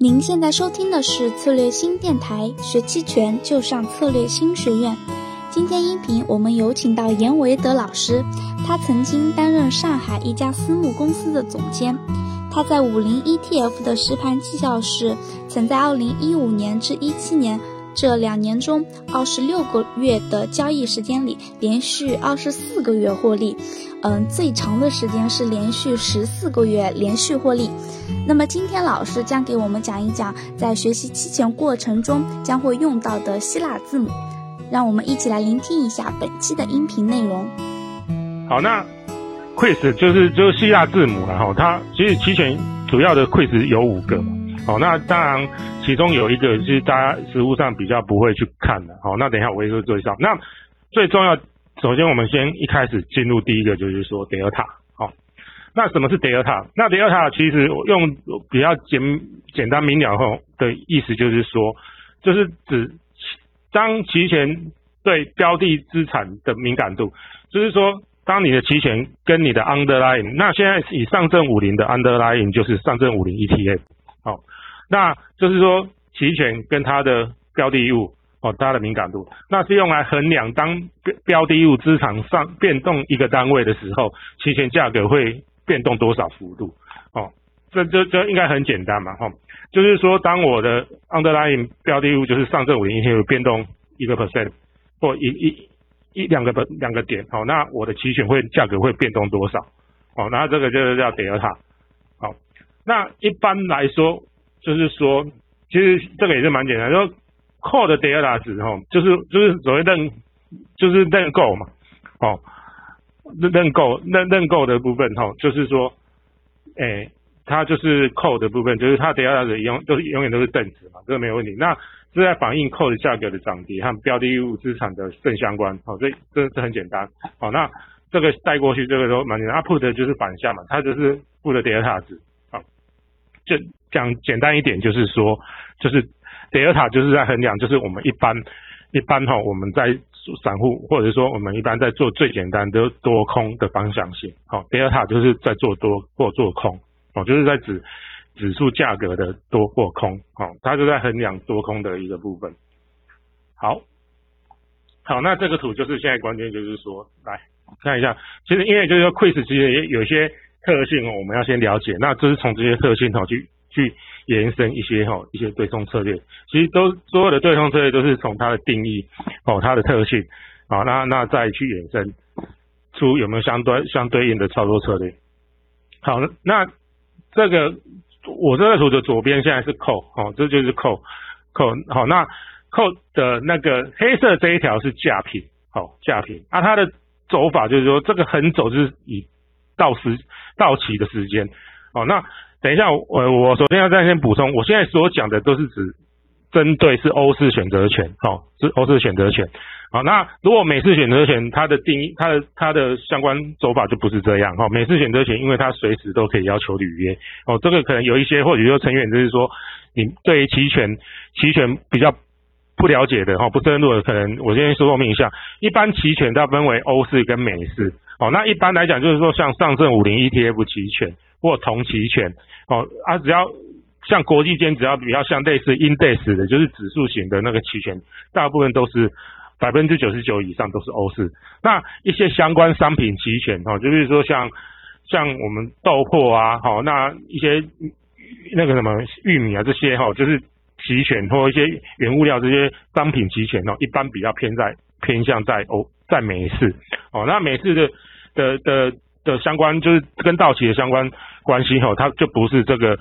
您现在收听的是策略新电台，学期权就上策略新学院。今天音频我们有请到严维德老师，他曾经担任上海一家私募公司的总监。他在五零 ETF 的实盘绩效是，曾在二零一五年至一七年这两年中二十六个月的交易时间里，连续二十四个月获利。嗯，最长的时间是连续十四个月连续获利。那么今天老师将给我们讲一讲，在学习期权过程中将会用到的希腊字母。让我们一起来聆听一下本期的音频内容。好，那 quiz 就是就是希腊字母了哈。它其实期权主要的 quiz 有五个嘛。好，那当然其中有一个是大家实物上比较不会去看的。好，那等一下我会说介绍。那最重要。首先，我们先一开始进入第一个，就是说德尔塔。好，那什么是德尔塔？那德尔塔其实用比较简简单明了后的意思，就是说，就是指当期权对标的资产的敏感度，就是说，当你的期权跟你的 underlying，那现在以上证五零的 underlying 就是上证五零 ETF。好，那就是说期权跟它的标的物。哦，它的敏感度，那是用来衡量当标标的物资产上变动一个单位的时候，期权价格会变动多少幅度？哦，这这这应该很简单嘛，哈，就是说当我的 underlying 标的物就是上证五零 ETF 变动一个 percent 或一一一两个两个点，好，那我的期权会价格会变动多少？哦，那这个就是叫德尔塔。好，那一般来说就是说，其实这个也是蛮简单，说。call 的 delta 值吼，就是就是所谓认就是认购嘛，哦，认认购认认购的部分吼，就是说，哎，它就是 call 的部分，就是它 delta 值永都是永远都是正值嘛，这个没有问题。那是在反映 call 的价格的涨跌和标的物资产的正相关，好，所以这这很简单，好，那这个带过去这个都蛮简单。put 就是反向嘛，它就是 put delta 值，就讲简单一点就是说，就是。德尔塔就是在衡量，就是我们一般一般哈，我们在散户或者说我们一般在做最简单的多空的方向性，好，德尔塔就是在做多或做空，哦，就是在指指数价格的多或空，好，它就在衡量多空的一个部分。好，好，那这个图就是现在关键就是说，来看一下，其实因为就是说 quiz 其实也有些特性哦，我们要先了解，那这是从这些特性哦去去。延伸一些哈一些对冲策略，其实都所有的对冲策略都是从它的定义哦它的特性好那那再去延伸出有没有相对相对应的操作策略。好，那这个我这个图的左边现在是扣哦，这就是扣扣好那扣的那个黑色这一条是价品好价品啊它的走法就是说这个横走就是以到时到期的时间哦那。等一下，我我首先要再先补充，我现在所讲的都是指针对是欧式选择权，好，是欧式选择权，好，那如果美式选择权，它的定义，它的它的相关走法就不是这样，哈，美式选择权，因为它随时都可以要求履约，哦，这个可能有一些或者说成员就是说，你对期权期权比较不了解的，哈，不深入的，可能我先说明一下，一般期权它分为欧式跟美式，哦，那一般来讲就是说像上证五零 ETF 期权。或同期权，哦啊，只要像国际间，只要比较像类似 index 的，就是指数型的那个期权，大部分都是百分之九十九以上都是欧式。那一些相关商品期权，哦，就是说像像我们豆粕啊，好，那一些那个什么玉米啊这些，哈，就是期权或一些原物料这些商品期权，哦，一般比较偏在偏向在欧在美市，哦，那美市的的的。的相关就是跟到期的相关关系哈，它就不是这个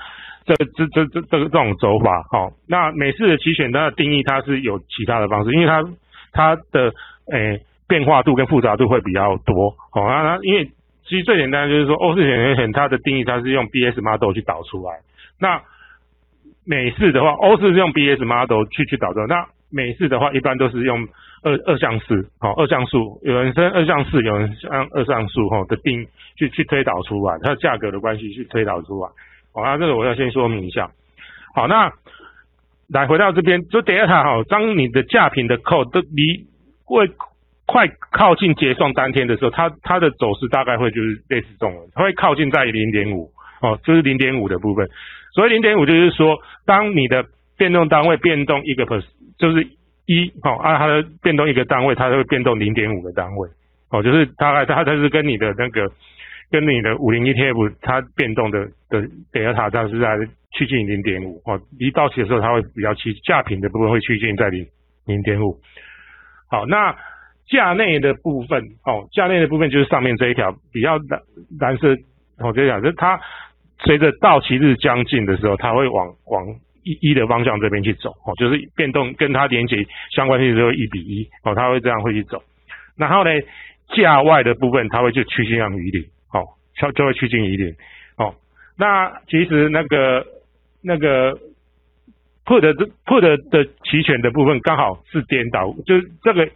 这这这这这个这种走法哈。那美式的期权它的定义它是有其他的方式，因为它它的诶变化度跟复杂度会比较多。好，那它因为其实最简单就是说欧式选择权它的定义它是用 BS model 去导出来。那美式的话，欧式是用 BS model 去去导的，那美式的话一般都是用。二二项式，好，二项数，有人分二项式，有人按二项数，哈的定去去推导出来，它价格的关系去推导出来，好，那这个我要先说明一下，好，那来回到这边，就德尔塔，哈，当你的价品的扣都离会快靠近结算当天的时候，它它的走势大概会就是类似这种，它会靠近在零点五，哦，就是零点五的部分，所以零点五就是说，当你的变动单位变动一个 per，就是一，哦，按它的变动一个单位，它就会变动零点五个单位，哦，就是大概它它是跟你的那个跟你的五零 ETF 它变动的的德尔塔，它是在趋近零点五，哦，一到期的时候它会比较趋价平的部分会趋近在零零点五。好，那价内的部分，哦，价内的部分就是上面这一条比较蓝蓝色，我就讲，就是它随着到期日将近的时候，它会往往一一的方向这边去走，哦，就是变动跟它连接相关性只有一比一，哦，它会这样会去走。然后呢，价外的部分它会就趋近于零，哦，就就会趋近于零，哦，那其实那个那个。put 的 put 的期权的部分刚好是颠倒，就是这个，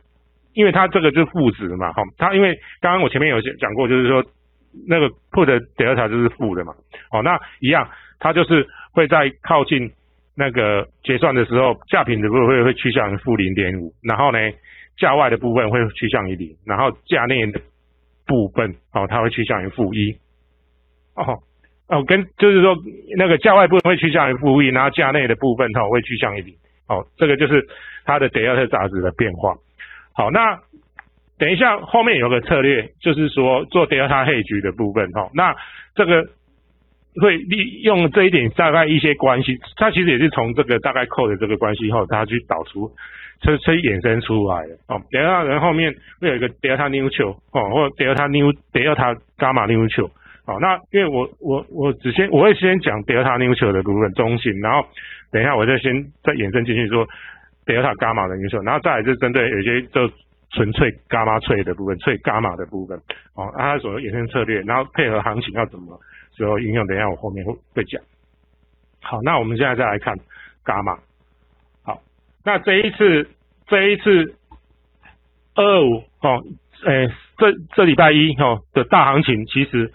因为它这个就是负值嘛，哈，它因为刚刚我前面有讲过，就是说那个 put 的 delta 就是负的嘛，哦，那一样，它就是会在靠近那个结算的时候，价品的部分会会趋向于负零点五，然后呢，价外的部分会趋向于零，然后价内的部分，哦，它会趋向于负一，哦。哦，跟就是说那个价外部分会趋向于负一，然后价内的部分哈会趋向于零。哦，这个就是它的德尔塔杂值的变化。好，那等一下后面有个策略，就是说做德尔塔黑局的部分哈。那这个会利用这一点大概一些关系，它其实也是从这个大概扣的这个关系后，它去导出，所所以衍生出来的。哦，德尔塔人后面会有一个德尔塔 neutral 哦，或德尔塔 new 德尔塔伽马 neutral。好，那因为我我我只先我会先讲德尔塔 neutral 的部分中性，然后等一下我再先再衍生进去说德尔塔伽马的 neutral，然后再来就针对有些就纯粹伽马脆的部分，脆伽马的部分，哦，它所衍生策略，然后配合行情要怎么时候应用，等一下我后面会会讲。好，那我们现在再来看伽马。好，那这一次这一次二五哦，诶，这这礼拜一哦的大行情其实。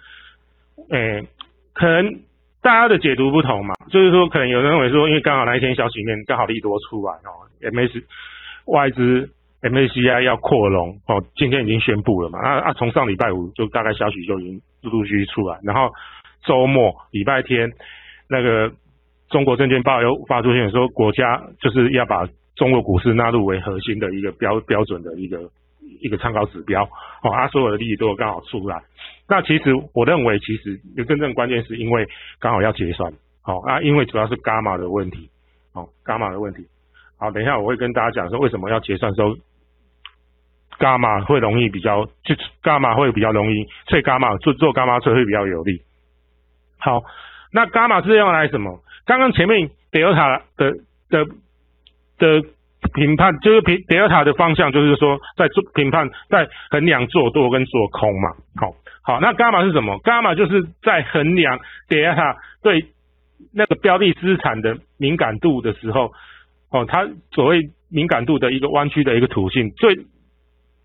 诶，可能大家的解读不同嘛，就是说，可能有人认为说，因为刚好那一天消息面刚好利多出来哦，M S 外资 M A C I 要扩容哦，今天已经宣布了嘛，啊啊，从上礼拜五就大概消息就已经陆陆续续出来，然后周末礼拜天那个中国证券报又发出信说，国家就是要把中国股市纳入为核心的一个标标准的一个。一个参考指标，哦，它所有的利益都刚好出来。那其实我认为，其实真正关键是因为刚好要结算，好啊，因为主要是伽马的问题，哦，伽马的问题。好，等一下我会跟大家讲说为什么要结算时候，伽马会容易比较，就伽马会比较容易，所以伽马做做伽马车会比较有利。好，那伽马是用来什么？刚刚前面德尔塔的的的。评判就是评德尔塔的方向，就是说在做评判，在衡量做多跟做空嘛。好，好，那伽马是什么？伽马就是在衡量德尔塔对那个标的资产的敏感度的时候，哦，它所谓敏感度的一个弯曲的一个图性。最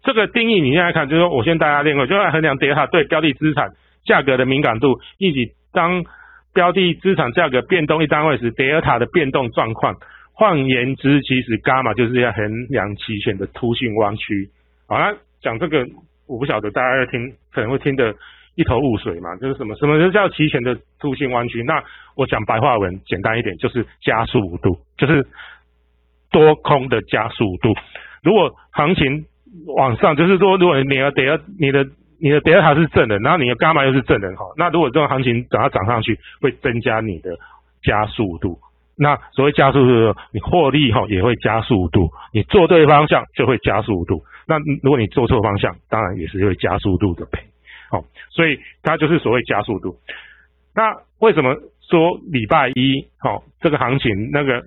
这个定义你现在看，就是说我先大家练过，就在衡量德尔塔对标的资产价格的敏感度，以及当标的资产价格变动一单位时，德尔塔的变动状况。换言之，其实伽马就是要衡量期权的凸性弯曲。好了，讲这个我不晓得大家要听可能会听得一头雾水嘛，就是什么什么叫期权的凸性弯曲？那我讲白话文简单一点，就是加速度，就是多空的加速度。如果行情往上，就是说如果你的德你的你的德尔塔是正的，然后你的伽马又是正的，好，那如果这种行情等它涨上去，会增加你的加速度。那所谓加速度，你获利哈也会加速度，你做对方向就会加速度。那如果你做错方向，当然也是会加速度的赔。好，所以它就是所谓加速度。那为什么说礼拜一好这个行情那个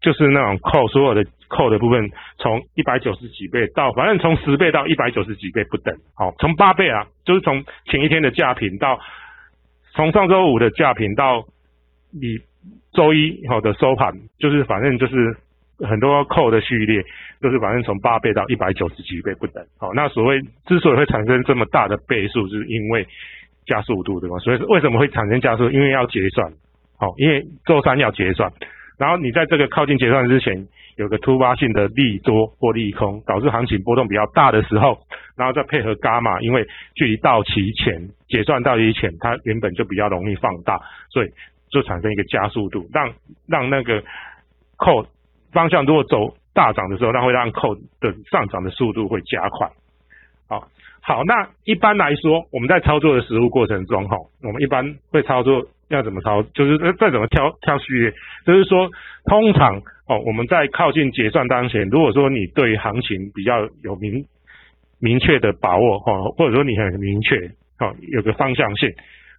就是那种扣所有的扣的部分，从一百九十几倍到反正从十倍到一百九十几倍不等。好，从八倍啊，就是从前一天的价品到从上周五的价品到你。周一好的收盘就是反正就是很多扣的序列，就是反正从八倍到一百九十几倍不等。好，那所谓之所以会产生这么大的倍数，是因为加速度对吧？所以为什么会产生加速？因为要结算，好，因为周三要结算，然后你在这个靠近结算之前有个突发性的利多或利空，导致行情波动比较大的时候，然后再配合伽马，因为距离到期前结算到期前，它原本就比较容易放大，所以。就产生一个加速度，让让那个扣方向如果走大涨的时候，那会让扣的上涨的速度会加快。好，好，那一般来说，我们在操作的实物过程中，哈，我们一般会操作要怎么操，就是再怎么挑挑序列，就是说，通常哦，我们在靠近结算当前，如果说你对行情比较有明明确的把握，哈，或者说你很明确，哦，有个方向性，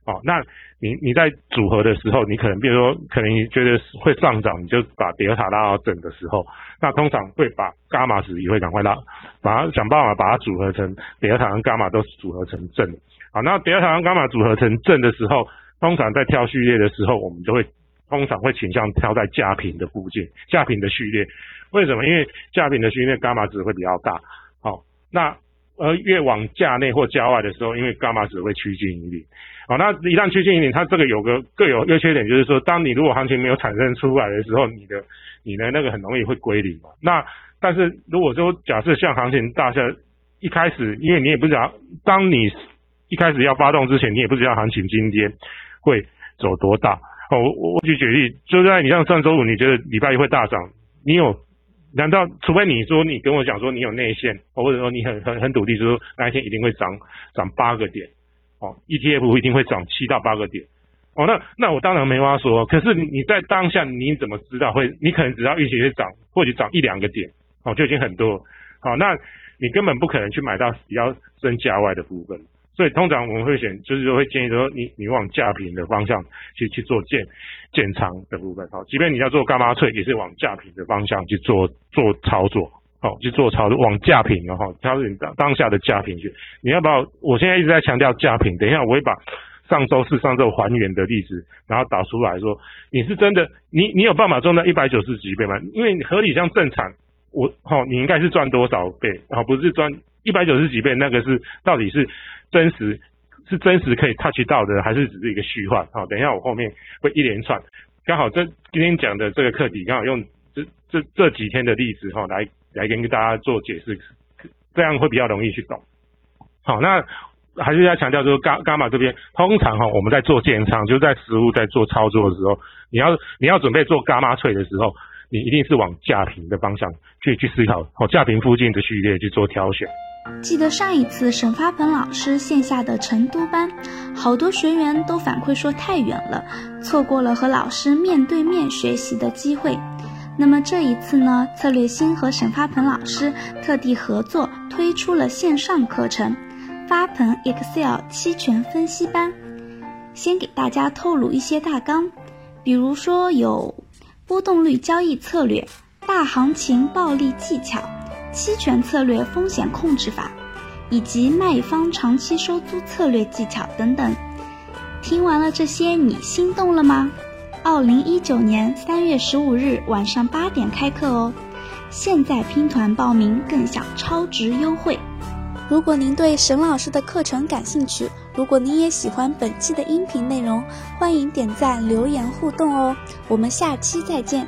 哦，那你你在组合的时候，你可能比如说，可能你觉得会上涨，你就把德尔塔拉到正的时候。那通常会把伽马值也会赶快拉，把它想办法把它组合成德尔塔跟伽马都组合成正。好，那德尔塔跟伽马组合成正的时候，通常在挑序列的时候，我们就会通常会倾向挑在价平的附近，价平的序列。为什么？因为价平的序列伽马值会比较大。好，那而越往价内或价外的时候，因为伽马值会趋近于零。好，那一旦趋近于零，它这个有个各有优缺点，就是说，当你如果行情没有产生出来的时候，你的你的那个很容易会归零嘛。那但是如果说假设像行情大下一开始，因为你也不知道，当你一开始要发动之前，你也不知道行情今天会走多大。哦，我我举举例，就在你像上周五，你觉得礼拜一会大涨，你有难道除非你说你跟我讲说你有内线，或者说你很很很笃定说那一天一定会涨涨八个点，哦，ETF 一定会涨七到八个点。哦，那那我当然没话说。可是你在当下你怎么知道会？你可能只要预期是涨，或许涨一两个点，哦，就已经很多。好，那你根本不可能去买到比较真价外的部分。所以通常我们会选，就是说会建议说，你你往价平的方向去去做建建仓的部分。好，即便你要做干妈脆，也是往价平的方向去做做操作。好，去做操作往价平的哈，挑你当当下的价平去。你要把我现在一直在强调价平，等一下我会把。上周四、上周还原的例子，然后导出来说，你是真的，你你有办法赚到一百九十几倍吗？因为合理像正常，我好，你应该是赚多少倍？好，不是赚一百九十几倍，那个是到底是真实是真实可以 touch 到的，还是只是一个虚幻？好，等一下我后面会一连串，刚好这今天讲的这个课题，刚好用这这这几天的例子哈，来来跟大家做解释，这样会比较容易去懂。好，那。还是要强调，就是伽伽马这边，通常哈，我们在做建仓，就是在实物在做操作的时候，你要你要准备做伽马锤的时候，你一定是往价平的方向去去思考，哦，价平附近的序列去做挑选。记得上一次沈发鹏老师线下的成都班，好多学员都反馈说太远了，错过了和老师面对面学习的机会。那么这一次呢，策略星和沈发鹏老师特地合作推出了线上课程。发鹏 Excel 期权分析班，先给大家透露一些大纲，比如说有波动率交易策略、大行情暴利技巧、期权策略风险控制法，以及卖方长期收租策略技巧等等。听完了这些，你心动了吗？二零一九年三月十五日晚上八点开课哦，现在拼团报名更享超值优惠。如果您对沈老师的课程感兴趣，如果你也喜欢本期的音频内容，欢迎点赞留言互动哦。我们下期再见。